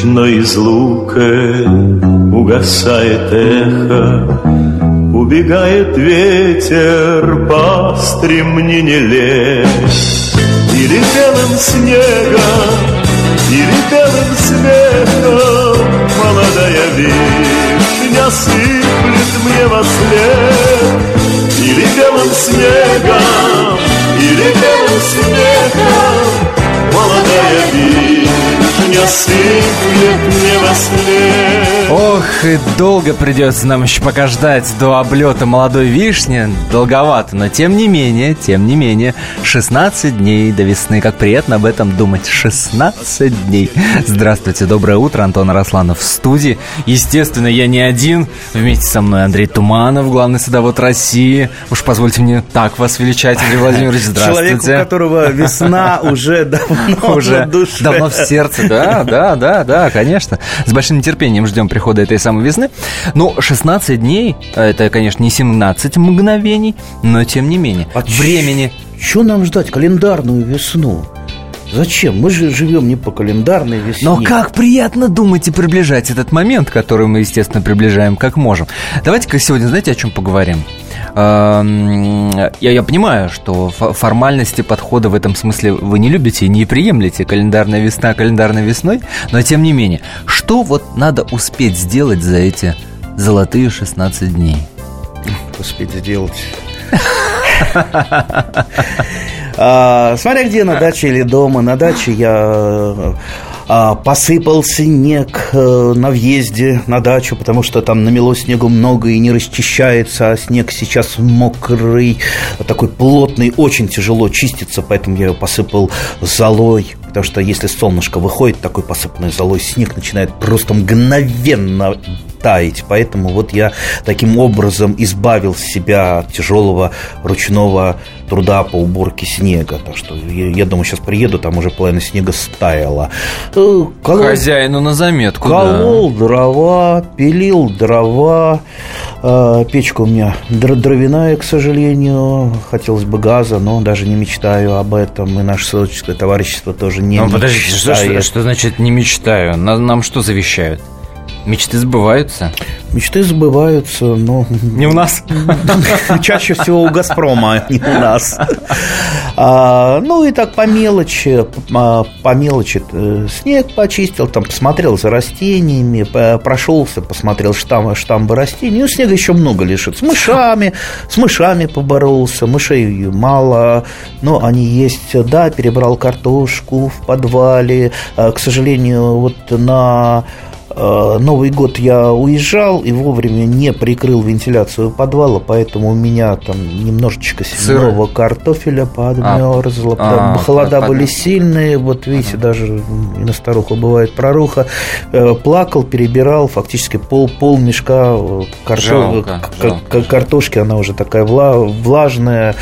За речной излукой угасает эхо, Убегает ветер по стремнине лес. Или белым снегом, или белым смехом Молодая вишня сыплет мне во след. Или белым снегом, или белым смехом сыплет мне во след. Ох, и долго придется нам еще пока ждать до облета молодой вишни. Долговато, но тем не менее, тем не менее, 16 дней до весны. Как приятно об этом думать. 16 дней. Здравствуйте, доброе утро. Антон Арасланов в студии. Естественно, я не один. Вместе со мной Андрей Туманов, главный садовод России. Уж позвольте мне так вас величать, Андрей Владимирович. Здравствуйте. Человек, у которого весна уже давно уже давно в сердце, да, да, да, да, конечно. С большим нетерпением ждем прихода этой самой весны. Ну, 16 дней, это, конечно, не 17 мгновений, но тем не менее, А времени. Что нам ждать? Календарную весну? Зачем? Мы же живем не по календарной весне. Но как приятно думать и приближать этот момент, который мы, естественно, приближаем как можем. Давайте-ка сегодня, знаете, о чем поговорим? Эм, Я, я понимаю, что фо- формальности подхода в этом смысле вы не любите и не приемлете календарная весна календарной весной, но тем не менее, что вот надо успеть сделать за эти золотые 16 дней? успеть сделать? А, Смотря где, на даче или дома. На даче я а, посыпал снег э, на въезде на дачу, потому что там намело снегу много и не расчищается, а снег сейчас мокрый, такой плотный, очень тяжело чистится, поэтому я его посыпал золой. Потому что если солнышко выходит, такой посыпанный золой снег начинает просто мгновенно таять. Поэтому вот я таким образом избавил себя от тяжелого ручного труда по уборке снега. Так что я, я думаю, сейчас приеду, там уже половина снега стаяла. Э, колол- Хозяину на заметку, да. Колол дрова, пилил дрова. Э, Печка у меня др- дровяная, к сожалению. Хотелось бы газа, но даже не мечтаю об этом. И наше садоводческое товарищество тоже не Ну, подождите, что, что- что значит не мечтаю? На- Нам, что завещают? Мечты сбываются? Мечты сбываются, но Не у нас. чаще всего у «Газпрома», а не у нас. А, ну и так по мелочи, а, по мелочи э, снег почистил, там посмотрел за растениями, прошелся, посмотрел штамбы, штамбы растений. Ну, снега еще много лежит. С мышами, с мышами поборолся, мышей мало, но они есть. Да, перебрал картошку в подвале. А, К сожалению, вот на Новый год я уезжал и вовремя не прикрыл вентиляцию подвала, поэтому у меня там немножечко семенного картофеля подмерзло. А, а, холода под- были сильные, вот видите, даже и на старуху бывает проруха. Э, Плакал, перебирал, фактически пол, пол мешка э, карто- Жалко, к- жалко, картошки, она уже такая вла- влажная.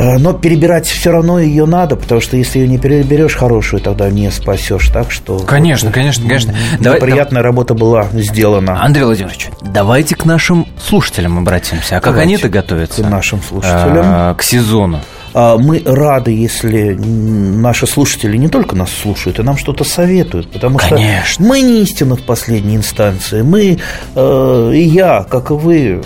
Э, Но перебирать все равно ее надо, потому что если ее не переберешь хорошую, тогда не спасешь. Так что Конечно, конечно, конечно. Давай- приятная работа была сделана. Андрей Владимирович, давайте к нашим слушателям обратимся. А как они-то готовятся? к нашим слушателям. А, К сезону. А, Мы рады, если наши слушатели не только нас слушают, и нам что-то советуют, потому Конечно. что мы не истина в последней инстанции. Мы, э, и я, как и вы,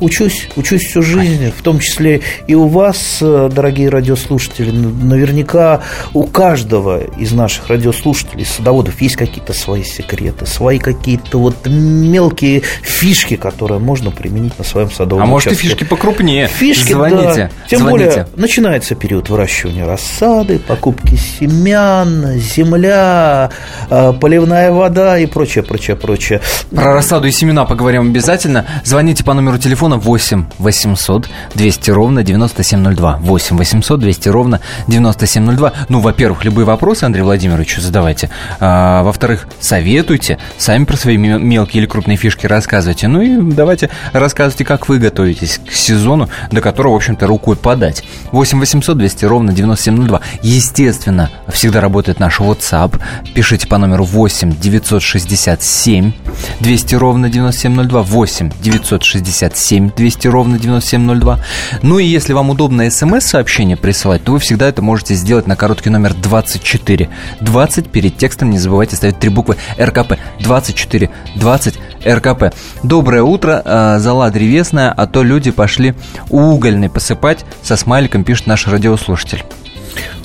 учусь, учусь всю жизнь, в том числе и у вас, э, дорогие радиослушатели. Наверняка у каждого из наших радиослушателей, садоводов, есть какие-то свои секреты, свои какие-то вот мелкие фишки, которые можно применить на своем садовом А может и участке. фишки покрупнее. Фишки, Звоните. да. Тем звоните. более, начинающие Начинается период выращивания рассады, покупки семян, земля, э, поливная вода и прочее, прочее, прочее. Про рассаду и семена поговорим обязательно. Звоните по номеру телефона 8 800 200 ровно 9702. 8 800 200 ровно 9702. Ну, во-первых, любые вопросы Андрей Владимирович задавайте. А, во-вторых, советуйте. Сами про свои мелкие или крупные фишки рассказывайте. Ну и давайте рассказывайте, как вы готовитесь к сезону, до которого, в общем-то, рукой подать. 8 800 200 ровно 9702. Естественно, всегда работает наш WhatsApp. Пишите по номеру 8 967 200 ровно 9702. 8 967 200 ровно 9702. Ну и если вам удобно смс-сообщение присылать, то вы всегда это можете сделать на короткий номер 24 20. Перед текстом не забывайте ставить три буквы РКП. 24 20 РКП. Доброе утро, э, зала древесная, а то люди пошли угольный посыпать со смайликом, пишет наш радиослушатель.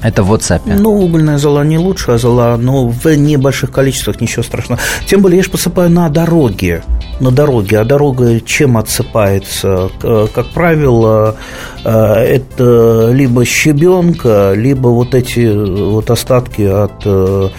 Это в WhatsApp. Ну, угольная зола не лучшая зола, но в небольших количествах ничего страшного. Тем более я же посыпаю на дороге. На дороге. А дорога чем отсыпается? Как правило, э, это либо щебенка, либо вот эти вот остатки от э,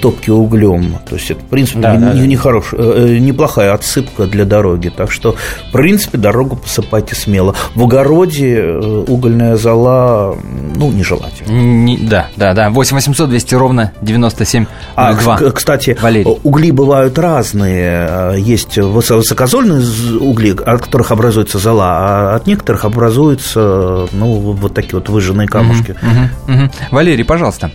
топки углем. То есть это, в принципе, да, не, да, не, хорош, э, неплохая отсыпка для дороги. Так что, в принципе, дорогу посыпайте смело. В огороде угольная зола, ну, нежелательно. Не, да, да, да. 8 800 200 ровно 97 а, кстати, Валерий. угли бывают разные. Есть высокозольные угли, от которых образуется зола, а от некоторых образуются ну, вот такие вот выжженные камушки. Угу, угу, угу. Валерий, пожалуйста.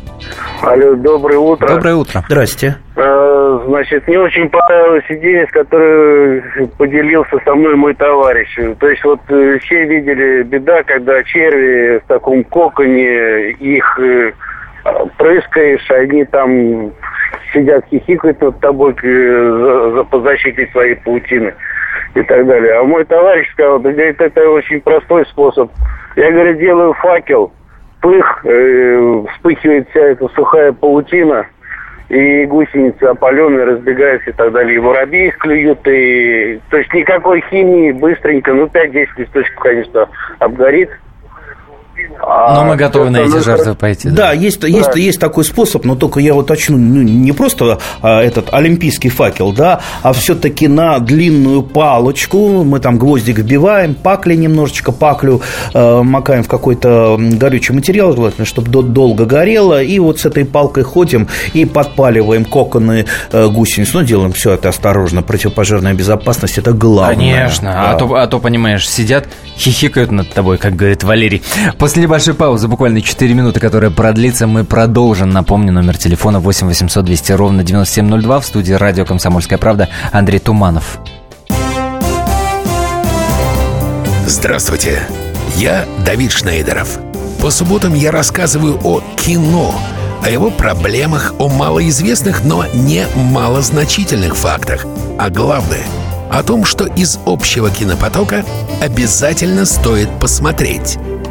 Алло, доброе утро. Доброе утро. Здрасте. Э, значит, мне очень понравилась идея, с которой поделился со мной мой товарищ. То есть вот э, все видели беда, когда черви в таком коконе, их э, прыскаешь, они там сидят, хихикают над тобой за, за по защите своей паутины и так далее. А мой товарищ сказал, да, говорит, это очень простой способ. Я, говорит, делаю факел, пых, э, вспыхивает вся эта сухая паутина, и гусеницы опаленные разбегаются и так далее. И воробьи клюют, и... То есть никакой химии, быстренько, ну 5-10 листочков, конечно, обгорит. А но мы готовы на эти жертвы пойти. Да, да есть, да. Есть, есть такой способ, но только я уточню, ну, не просто а, этот олимпийский факел, да, а все-таки на длинную палочку мы там гвоздик вбиваем, пакли немножечко, паклю э, макаем в какой-то горючий материал, желательно, чтобы долго горело, и вот с этой палкой ходим и подпаливаем коконы э, гусениц. Ну, делаем все это осторожно, противопожарная безопасность – это главное. Конечно, да. а, то, а то, понимаешь, сидят, хихикают над тобой, как говорит Валерий. После небольшой паузы, буквально 4 минуты, которая продлится, мы продолжим. Напомню, номер телефона 8 800 200 ровно 9702 в студии радио «Комсомольская правда» Андрей Туманов. Здравствуйте, я Давид Шнейдеров. По субботам я рассказываю о кино, о его проблемах, о малоизвестных, но не малозначительных фактах. А главное – о том, что из общего кинопотока обязательно стоит посмотреть.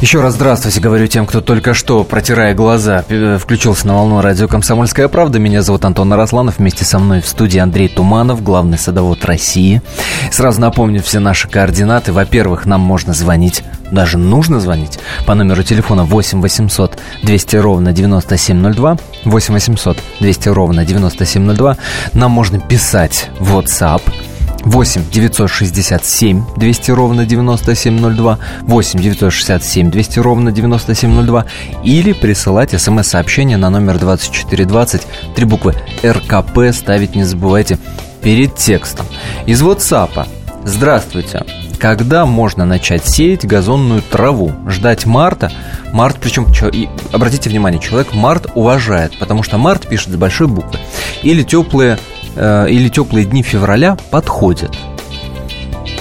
Еще раз здравствуйте, говорю тем, кто только что, протирая глаза, включился на волну радио «Комсомольская правда». Меня зовут Антон Арасланов. Вместе со мной в студии Андрей Туманов, главный садовод России. Сразу напомню все наши координаты. Во-первых, нам можно звонить, даже нужно звонить по номеру телефона 8 800 200 ровно 9702. 8 800 200 ровно 9702. Нам можно писать в WhatsApp 8 967 200 ровно 9702, 8 967 200 ровно 9702 или присылать смс-сообщение на номер 2420, три буквы РКП ставить не забывайте перед текстом. Из WhatsApp. Здравствуйте. Когда можно начать сеять газонную траву? Ждать марта? Март, причем, и, обратите внимание, человек март уважает, потому что март пишет с большой буквы. Или теплые Э, или теплые дни февраля подходят?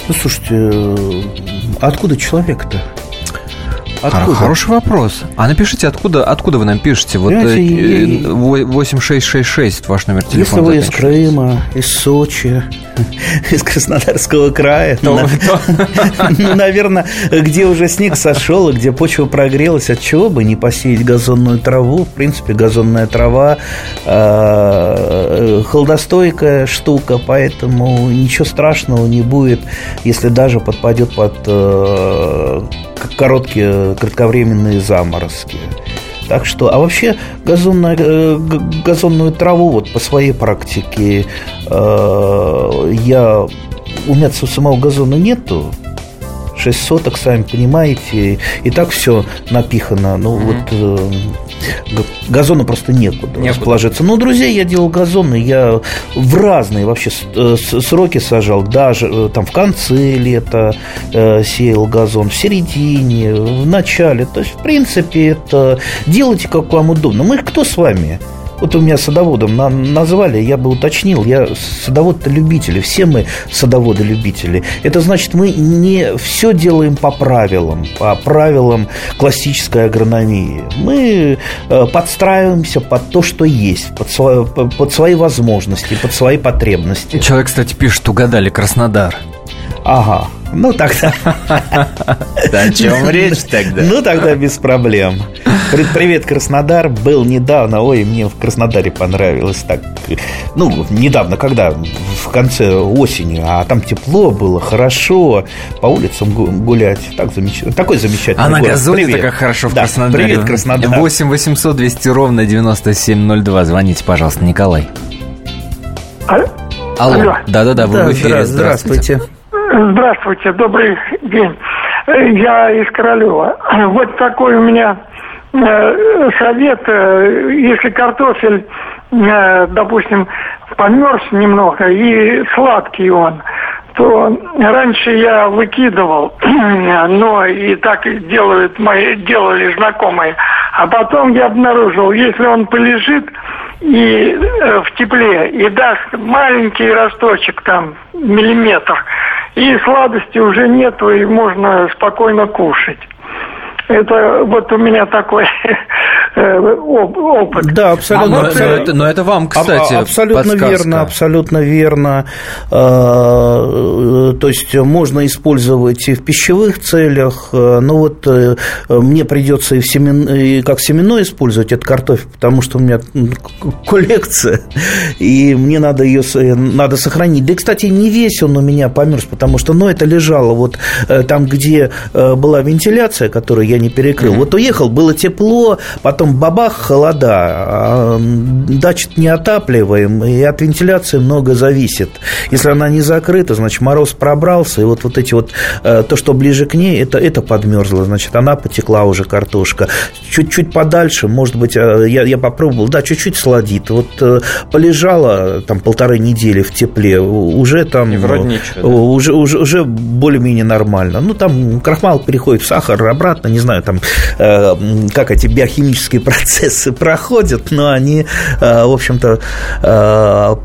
Ну, слушайте, э, откуда человек-то? Откуда? Хороший вопрос. А напишите, откуда, откуда вы нам пишете? Вот Понимаете, 8666 э, ваш номер телефона. Если вы из Крыма, из Сочи, из Краснодарского края, ну, наверное, где уже снег сошел, и где почва прогрелась, от чего бы не посеять газонную траву? В принципе, газонная трава э, холодостойкая штука, поэтому ничего страшного не будет, если даже подпадет под э, короткие, кратковременные заморозки. Так что, а вообще газонная, э, газонную траву вот по своей практике э, я у меня самого газона нету, 6 соток, сами понимаете, и так все напихано. Ну, mm-hmm. вот э, газона просто некуда, некуда расположиться. Но, друзья, я делал газоны, я в разные вообще э, сроки сажал, даже э, там в конце лета э, сеял газон, в середине, в начале. То есть, в принципе, это делайте, как вам удобно. Мы кто с вами? Вот у меня садоводом назвали, я бы уточнил, я садовод-то любители, все мы садоводы-любители. Это значит, мы не все делаем по правилам, по правилам классической агрономии. Мы э, подстраиваемся под то, что есть, под свои, под свои возможности, под свои потребности. Человек, кстати, пишет, угадали Краснодар. Ага, ну тогда... О чем речь тогда? Ну тогда без проблем. Привет, Краснодар. Был недавно. Ой, мне в Краснодаре понравилось так. Ну, недавно, когда? В конце осени. А там тепло было, хорошо. По улицам гулять. Так замечательно. Такой замечательный А на газоне так хорошо в да, Краснодаре. Привет, Краснодар. 8 800 200 ровно 9702. Звоните, пожалуйста, Николай. Алло. Алло. Да-да-да, вы да, в эфире. Здравствуйте. здравствуйте. Здравствуйте, добрый день. Я из Королева. Вот такой у меня э, совет. Э, если картофель, э, допустим, померз немного и сладкий он, то раньше я выкидывал, но и так делают мои, делали знакомые. А потом я обнаружил, если он полежит и в тепле и даст маленький росточек там миллиметр, и сладости уже нету, и можно спокойно кушать. Это вот у меня такой э, опыт. Да, абсолютно. А, но, это, но это вам, кстати, а, Абсолютно подсказка. верно, абсолютно верно. А, то есть можно использовать и в пищевых целях, но вот э, мне придется и, в семен, и как семенной использовать этот картофель, потому что у меня коллекция, и мне надо ее надо сохранить. Да, и, кстати, не весь он у меня померз, потому что, ну, это лежало вот э, там, где была вентиляция, которую я не перекрыл. Mm-hmm. Вот уехал, было тепло, потом бабах, холода. А дача не отапливаем, и от вентиляции много зависит. Если она не закрыта, значит, мороз пробрался, и вот, вот эти вот, э, то, что ближе к ней, это, это подмерзло, значит, она потекла уже, картошка. Чуть-чуть подальше, может быть, э, я, я попробовал, да, чуть-чуть сладит. Вот э, полежала там полторы недели в тепле, уже там... И вроде ничего, да? уже, уже, уже более-менее нормально. Ну, там крахмал переходит в сахар обратно, не знаю, знаю, там, э, как эти биохимические процессы проходят, но они, э, в общем-то, э,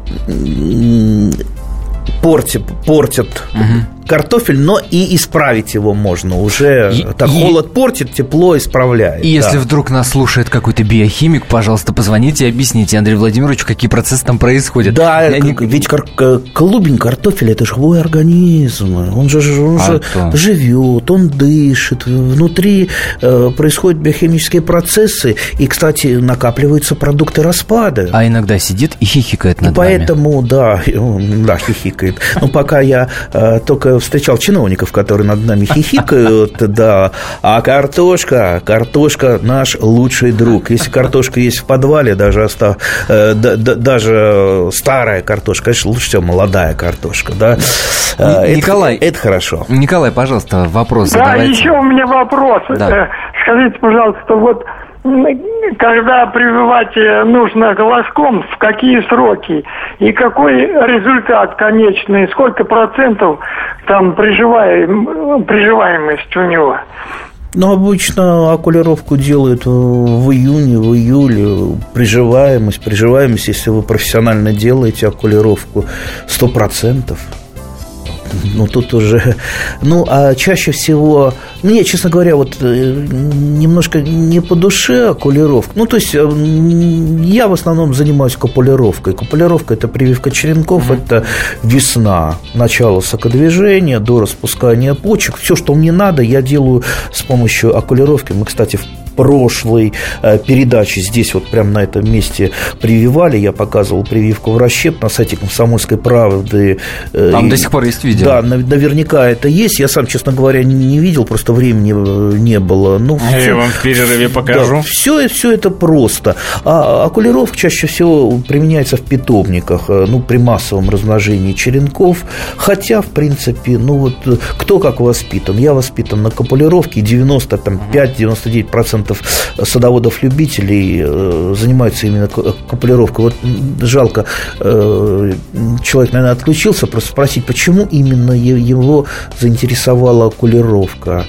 портят, портят угу картофель, но и исправить его можно. Уже и, так и, холод портит, тепло исправляет. И да. если вдруг нас слушает какой-то биохимик, пожалуйста, позвоните и объясните Андрею Владимировичу, какие процессы там происходят. Да, Я не... ведь кар- клубень картофеля это живой организм. Он же, он а же живет, он дышит. Внутри э, происходят биохимические процессы. И, кстати, накапливаются продукты распада. А иногда сидит и хихикает над и Поэтому, вами. да, да, хихикает. Но пока я э, только встречал чиновников, которые над нами хихикают, да. А картошка, картошка наш лучший друг. Если картошка есть в подвале, даже, остав, э, даже старая картошка, конечно, лучше всего молодая картошка, да. Э, Николай, это, это хорошо. Николай, пожалуйста, вопрос да, задавайте. еще у меня вопрос. Да. Э, скажите, пожалуйста, вот когда прививать э, нужно голоском, в какие сроки и какой результат конечный, сколько процентов там приживаем, приживаемость у него. Ну, обычно окулировку делают в июне, в июле. Приживаемость, приживаемость, если вы профессионально делаете окулировку, 100%. Ну, тут уже... Ну, а чаще всего... Мне, честно говоря, вот э, немножко не по душе окулировка. Ну, то есть, э, я в основном занимаюсь копулировкой. Копулировка – это прививка черенков, mm-hmm. это весна, начало сокодвижения до распускания почек. Все, что мне надо, я делаю с помощью окулировки. Мы, кстати, в прошлой э, передаче здесь вот прямо на этом месте прививали. Я показывал прививку в расщеп на сайте «Комсомольской правды». Э, Там и, до сих пор есть видео. Да, наверняка это есть. Я сам, честно говоря, не видел, просто времени э, не было. Ну, Я все, вам в перерыве покажу. Да, все, все это просто. А окулировка чаще всего применяется в питомниках, ну, при массовом размножении черенков. Хотя, в принципе, ну вот кто как воспитан. Я воспитан на копулировке, 95-99% процентов садоводов-любителей э, занимаются именно копулировкой. Вот жалко, э, человек, наверное, отключился, просто спросить, почему именно его заинтересовала окулировка.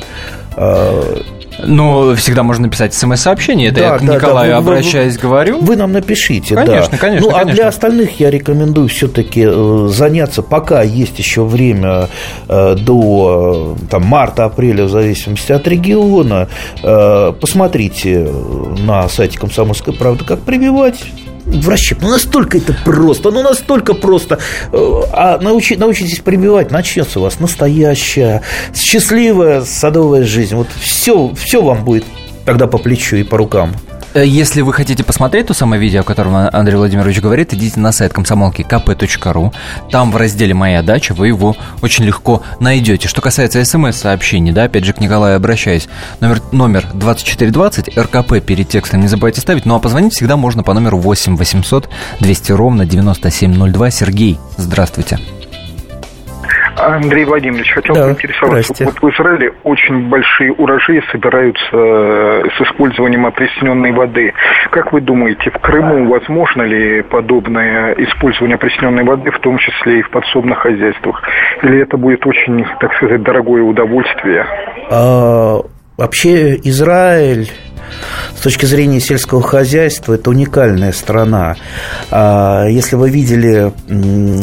А, ну, всегда можно написать смс-сообщение. Это да, я к да, Николаю да, вы, обращаясь, вы, говорю. Вы нам напишите, конечно, да. Конечно, Ну, конечно. а для остальных я рекомендую все-таки э, заняться, пока есть еще время э, до там, марта-апреля, в зависимости от региона. Э, посмотрите на сайте «Комсомольской правды», как прививать в. Ну, настолько это просто, ну, настолько просто. Э, а научи, научитесь прибивать, начнется у вас настоящая, счастливая садовая жизнь. Вот все, все вам будет тогда по плечу и по рукам. Э, если вы хотите посмотреть то самое видео, о котором Андрей Владимирович говорит, идите на сайт комсомолки kp.ru. Там в разделе «Моя дача» вы его очень легко найдете. Что касается смс-сообщений, да, опять же к Николаю обращаюсь. Номер, номер 2420, РКП перед текстом не забывайте ставить. Ну а позвонить всегда можно по номеру 8 800 200 ровно 9702. Сергей, здравствуйте. Андрей Владимирович, хотел да, поинтересоваться. Вот в Израиле очень большие урожаи собираются э, с использованием опресненной воды. Как вы думаете, в Крыму возможно ли подобное использование опресненной воды, в том числе и в подсобных хозяйствах? Или это будет очень, так сказать, дорогое удовольствие? А, вообще Израиль с точки зрения сельского хозяйства это уникальная страна. А, если вы видели,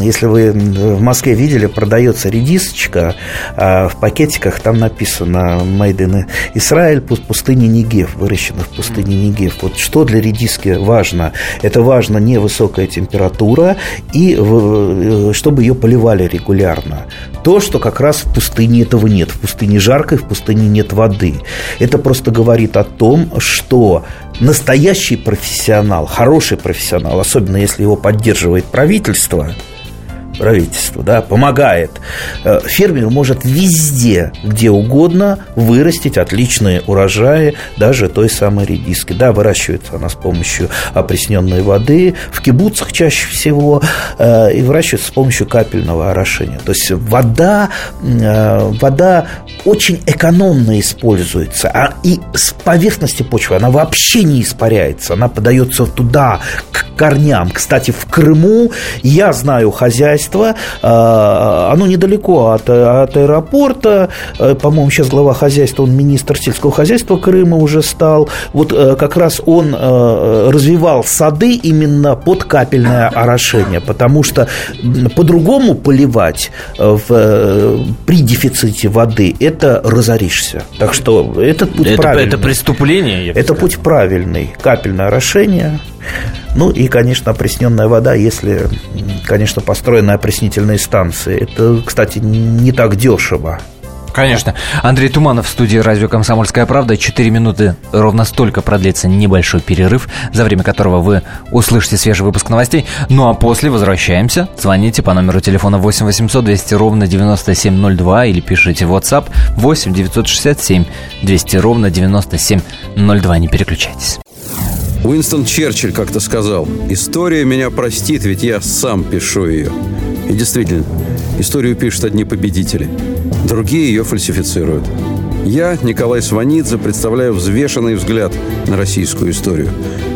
если вы в Москве видели, продается редисочка а, в пакетиках, там написано Made in Израиль, пустыня Нигев, выращена в пустыне Нигев. Вот что для редиски важно? Это важно не высокая температура и э, чтобы ее поливали регулярно. То, что как раз в пустыне этого нет. В пустыне жарко, в пустыне нет воды. Это просто говорит о том, что настоящий профессионал, хороший профессионал, особенно если его поддерживает правительство – правительство, да, помогает, э, фермер может везде, где угодно вырастить отличные урожаи даже той самой редиски. Да, выращивается она с помощью опресненной воды, в кибуцах чаще всего, э, и выращивается с помощью капельного орошения. То есть вода, э, вода очень экономно используется, а и с поверхности почвы она вообще не испаряется, она подается туда, к корням. Кстати, в Крыму я знаю хозяйство, хозяйство, а, оно недалеко от, от аэропорта, э, по-моему, сейчас глава хозяйства, он министр сельского хозяйства Крыма уже стал, вот э, как раз он э, развивал сады именно под капельное орошение, потому что по-другому поливать в, при дефиците воды это разоришься. Так что этот путь это, правильный. Это преступление. Это путь правильный. Капельное орошение. Ну и, конечно, опресненная вода, если, конечно, построены опреснительные станции. Это, кстати, не так дешево. Конечно. Андрей Туманов в студии «Радио Комсомольская правда». Четыре минуты ровно столько продлится небольшой перерыв, за время которого вы услышите свежий выпуск новостей. Ну а после возвращаемся. Звоните по номеру телефона 8 800 200 ровно 9702 или пишите в WhatsApp 8 967 200 ровно 9702. Не переключайтесь. Уинстон Черчилль как-то сказал, «История меня простит, ведь я сам пишу ее». И действительно, историю пишут одни победители, другие ее фальсифицируют. Я, Николай Сванидзе, представляю взвешенный взгляд на российскую историю.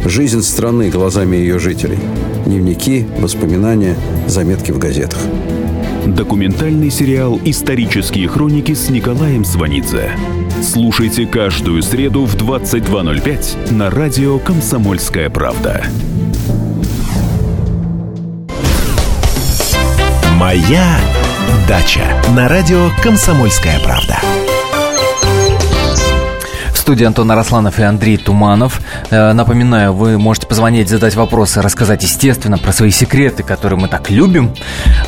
Жизнь страны глазами ее жителей. Дневники, воспоминания, заметки в газетах. Документальный сериал «Исторические хроники» с Николаем Сванидзе. Слушайте каждую среду в 22.05 на радио «Комсомольская правда». «Моя Дача на радио «Комсомольская правда» студии Антон Арасланов и Андрей Туманов. Э, напоминаю, вы можете позвонить, задать вопросы, рассказать, естественно, про свои секреты, которые мы так любим.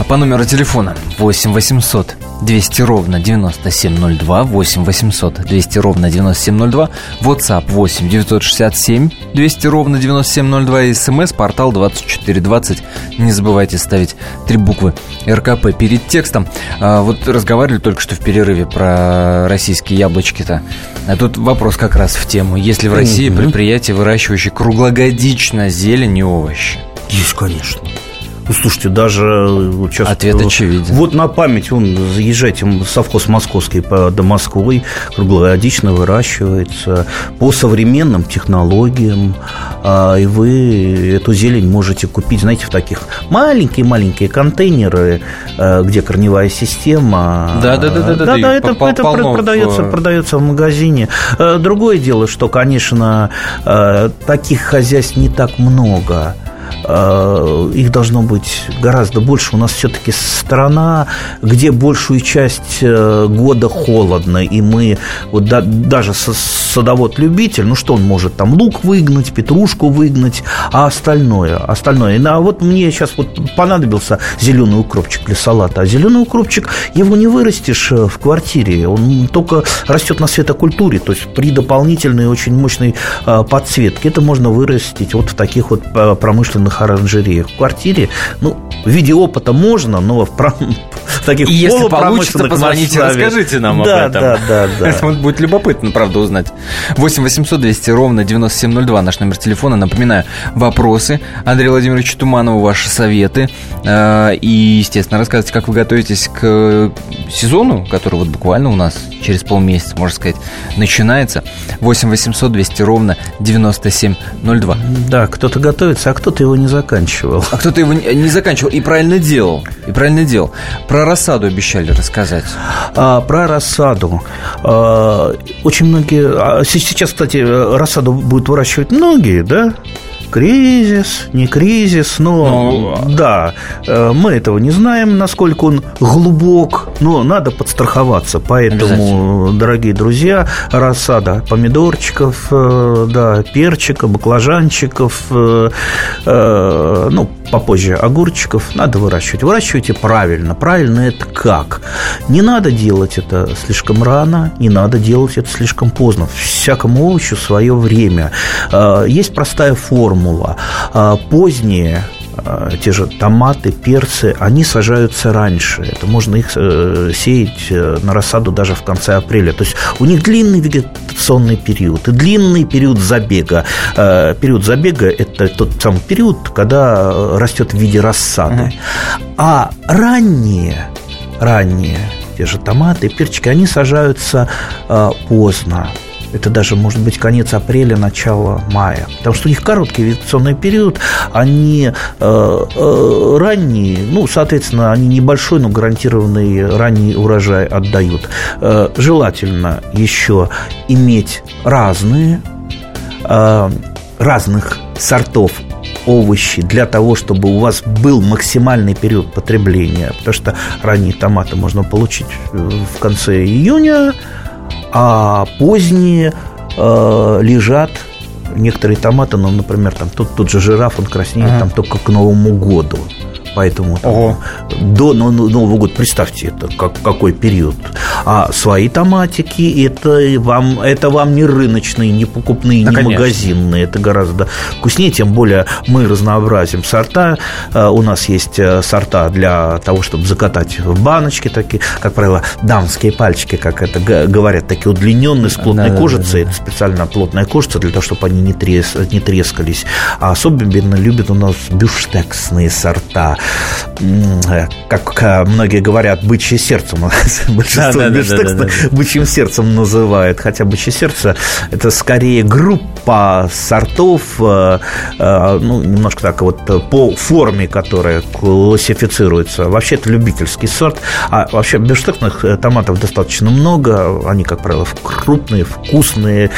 По номеру телефона 8 800 200 ровно 9702, 8 800 200 ровно 9702, WhatsApp 8 967 200 ровно 9702 и смс-портал 2420. Не забывайте ставить три буквы РКП перед текстом. А, вот разговаривали только что в перерыве про российские яблочки-то. А тут вопрос как раз в тему. Есть ли в России предприятия, выращивающие круглогодично зелень и овощи? Есть, конечно. Ну, слушайте, даже э, вот сейчас... Ответ очевиден. Вот на память, он, заезжайте, совхоз московский по, до Москвы, круглогодично выращивается по современным технологиям, а, и вы эту зелень можете купить, знаете, в таких маленькие-маленькие контейнеры, а, где корневая система. Да, да, да, да, да, да, да это, это продается, в... продается в магазине. А, другое дело, что, конечно, таких хозяйств не так много. Э, их должно быть гораздо больше. У нас все-таки страна, где большую часть э, года холодно, и мы, вот да, даже садовод-любитель, ну что он может, там лук выгнать, петрушку выгнать, а остальное, остальное. А вот мне сейчас вот понадобился зеленый укропчик для салата, а зеленый укропчик, его не вырастешь э, в квартире, он только растет на светокультуре, то есть при дополнительной очень мощной подсветке это можно вырастить вот в таких вот промышленных собственных оранжереях. В квартире, ну, в виде опыта можно, но в, пром... в таких И если получится, позвоните, расскажите нам да, об этом. Да, да, да. Это будет любопытно, правда, узнать. 8 800 200 ровно 9702 наш номер телефона. Напоминаю, вопросы Андрею Владимировичу Туманову, ваши советы. Э, и, естественно, рассказывайте, как вы готовитесь к сезону, который вот буквально у нас через полмесяца, можно сказать, начинается. 8 800 200 ровно 9702. Да, кто-то готовится, а кто-то его не заканчивал. А кто-то его не заканчивал и правильно делал. И правильно делал. Про рассаду обещали рассказать. А, про рассаду. А, очень многие... А, сейчас, кстати, рассаду будут выращивать многие, да? Кризис, не кризис, но, но да, э, мы этого не знаем, насколько он глубок, но надо подстраховаться. Поэтому, дорогие друзья, рассада помидорчиков, э, да, перчика, баклажанчиков, э, ну, попозже огурчиков надо выращивать. Выращивайте правильно. Правильно это как? Не надо делать это слишком рано, не надо делать это слишком поздно. Всякому овощу свое время. Есть простая форма формула. А, поздние а, те же томаты, перцы, они сажаются раньше. Это можно их э, сеять э, на рассаду даже в конце апреля. То есть у них длинный вегетационный период и длинный период забега. Э, период забега – это тот самый период, когда растет в виде рассады. А ранние, ранние те же томаты, перчики, они сажаются поздно. Это даже может быть конец апреля, начало мая. Потому что у них короткий вегетационный период, они э, э, ранние, ну, соответственно, они небольшой, но гарантированный ранний урожай отдают. Э, желательно еще иметь разные, э, разных сортов овощи для того, чтобы у вас был максимальный период потребления. Потому что ранние томаты можно получить в конце июня, а поздние э, лежат некоторые томаты, ну, например, там тот, тот же жираф, он краснеет ага. там только к Новому году. Поэтому там, до Нового года, представьте, это как, какой период. А свои томатики, это вам, это вам не рыночные, не покупные, да, не конечно. магазинные. Это гораздо вкуснее, тем более мы разнообразим сорта. А, у нас есть э, сорта для того, чтобы закатать в баночки такие, как правило, дамские пальчики, как это говорят, такие удлиненные, с плотной да, кожицей. Да, да, да. Это специально плотная кожица для того, чтобы они не, трес, не трескались. А особенно любят у нас бюштексные сорта как многие говорят, бычье сердце. Большинство да, бычьим сердцем называют. Хотя бычье сердце – это скорее группа сортов, э, э, ну, немножко так вот по форме, которая классифицируется. Вообще это любительский сорт. А вообще бифштексных томатов достаточно много. Они, как правило, крупные, вкусные,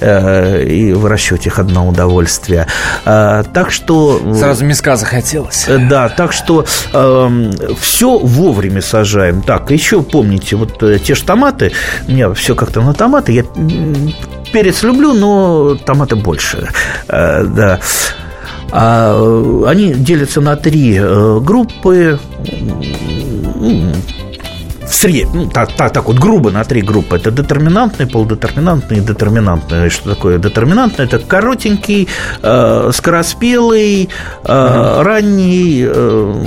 и выращивать их одно удовольствие. Так что... Сразу миска захотелось. Да, так что э, эм, все вовремя сажаем. Так, еще помните, вот э, те же томаты, у меня все как-то на томаты, я перец люблю, но томаты больше, э, да. А, э, они делятся на три э, группы сред... ну, так, так, так вот грубо на три группы. Это детерминантный, полудетерминантный и детерминантный. Что такое детерминантный? Это коротенький, э, скороспелый, э, ранний, э,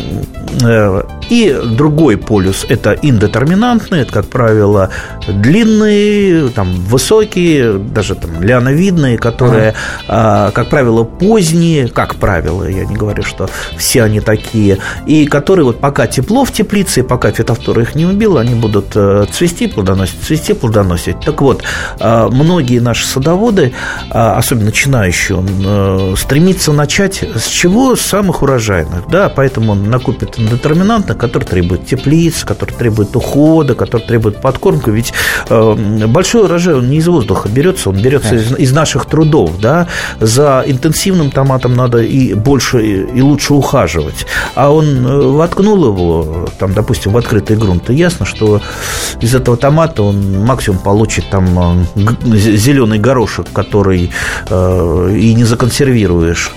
э и другой полюс – это индетерминантный, это, как правило, длинные, там, высокие, даже там, лиановидные, которые, ага. как правило, поздние, как правило, я не говорю, что все они такие, и которые вот пока тепло в теплице, пока фитофтора их не убила, они будут э, цвести, плодоносить, цвести, плодоносить. Так вот, э, многие наши садоводы, э, особенно начинающие, он стремится начать с чего? С самых урожайных, да, поэтому он накупит индетерминантных, который требует теплиц, который требует ухода, который требует подкормку. Ведь э, большой урожай, он не из воздуха берется, он берется из, из наших трудов. Да? За интенсивным томатом надо и больше, и лучше ухаживать. А он э, воткнул его, там, допустим, в открытый грунт, и ясно, что из этого томата он максимум получит там э, зеленый горошек, который э, и не законсервируешь.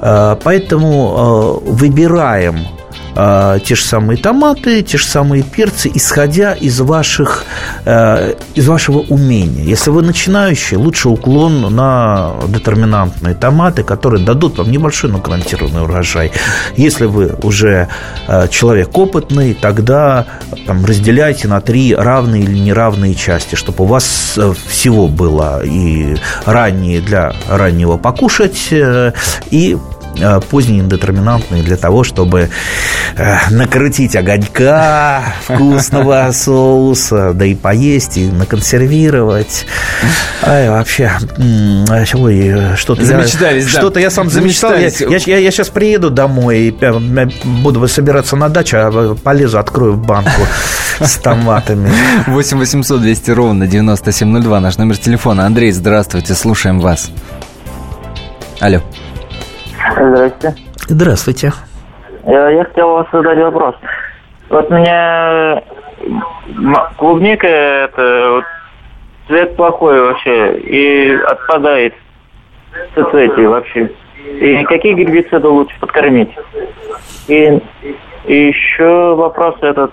Э, поэтому э, выбираем э, те же самые томаты, те же самые перцы, исходя из, ваших, э, из вашего умения. Если вы начинающий, лучше уклон на детерминантные томаты, которые дадут вам небольшой, но гарантированный урожай. Если вы уже э, человек опытный, тогда там, разделяйте на три равные или неравные части, чтобы у вас э, всего было и ранние для раннего покушать, и Э, поздние индетерминантные для того, чтобы э, накрутить огонька вкусного соуса, да и поесть, и наконсервировать. Ай, вообще, ой, что-то я, да. что-то я сам замечтал. Я, я, я, я сейчас приеду домой и буду собираться на дачу, а полезу, открою банку с томатами. 8 800 200 ровно 9702, наш номер телефона. Андрей, здравствуйте, слушаем вас. Алло. Здравствуйте. Здравствуйте. Я, я хотел вас задать вопрос. Вот у меня клубника, это вот, цвет плохой вообще, и отпадает соцветие вообще. И какие гербициды лучше подкормить? И, и еще вопрос этот.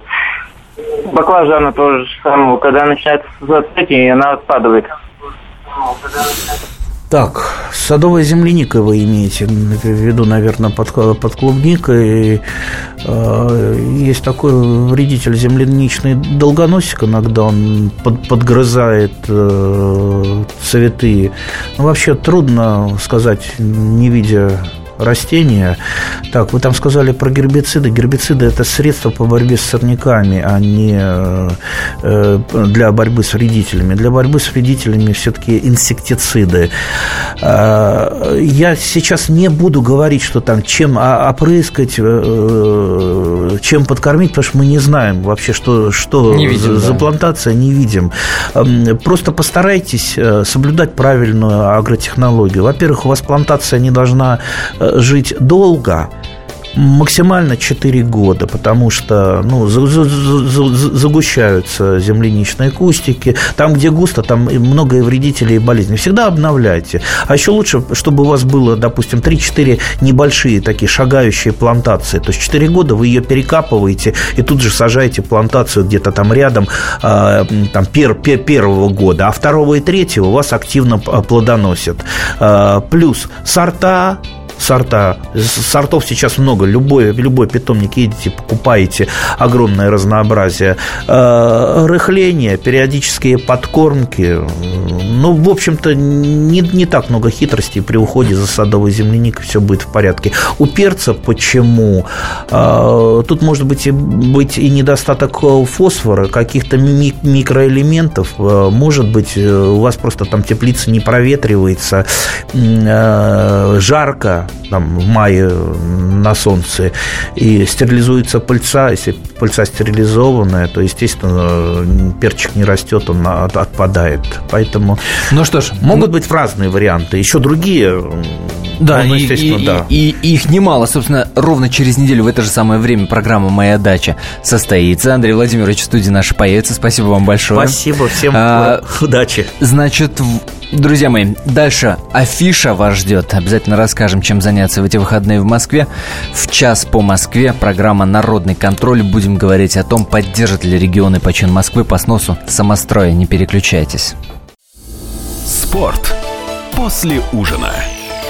Баклажана тоже самого, когда начинается соцветие, она отпадает. Так, садовая земляника вы имеете в виду, наверное, под, под клубникой. Э, есть такой вредитель земляничный долгоносик, иногда он под, подгрызает э, цветы. Ну, вообще трудно сказать, не видя растения. Так, вы там сказали про гербициды. Гербициды – это средство по борьбе с сорняками, а не э, для борьбы с вредителями. Для борьбы с вредителями все-таки инсектициды. Э, я сейчас не буду говорить, что там чем опрыскать, э, чем подкормить, потому что мы не знаем вообще, что, что не видим, за, да. плантация, не видим. Просто постарайтесь соблюдать правильную агротехнологию. Во-первых, у вас плантация не должна жить долго, максимально 4 года, потому что ну, загущаются земляничные кустики. Там, где густо, там много вредителей и болезней. Всегда обновляйте. А еще лучше, чтобы у вас было, допустим, 3-4 небольшие такие шагающие плантации. То есть 4 года вы ее перекапываете и тут же сажаете плантацию где-то там рядом а, там, пер, пер, первого года, а второго и третьего у вас активно плодоносят. А, плюс сорта сорта. Сортов сейчас много. Любой, любой питомник едете, покупаете огромное разнообразие. Э, рыхление, периодические подкормки. Ну, в общем-то, не, не так много хитростей при уходе за садовой земляникой. Все будет в порядке. У перца почему? Э, тут может быть и, быть и недостаток фосфора, каких-то микроэлементов. Э, может быть, у вас просто там теплица не проветривается, жарко, там, в мае на солнце, и стерилизуется пыльца, если пыльца стерилизованная, то, естественно, перчик не растет, он отпадает. Поэтому, ну что ж, могут быть разные варианты. Еще другие да, ну, и, и, да. И, и их немало. Собственно, ровно через неделю в это же самое время программа «Моя дача» состоится. Андрей Владимирович в студии нашей появится. Спасибо вам большое. Спасибо, всем а, удачи. Значит, друзья мои, дальше афиша вас ждет. Обязательно расскажем, чем заняться в эти выходные в Москве. В час по Москве программа «Народный контроль». Будем говорить о том, поддержат ли регионы почин Москвы по сносу самостроя. Не переключайтесь. Спорт после ужина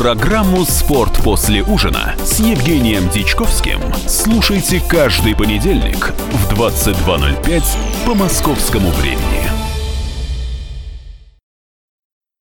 Программу «Спорт после ужина» с Евгением Дичковским слушайте каждый понедельник в 22.05 по московскому времени.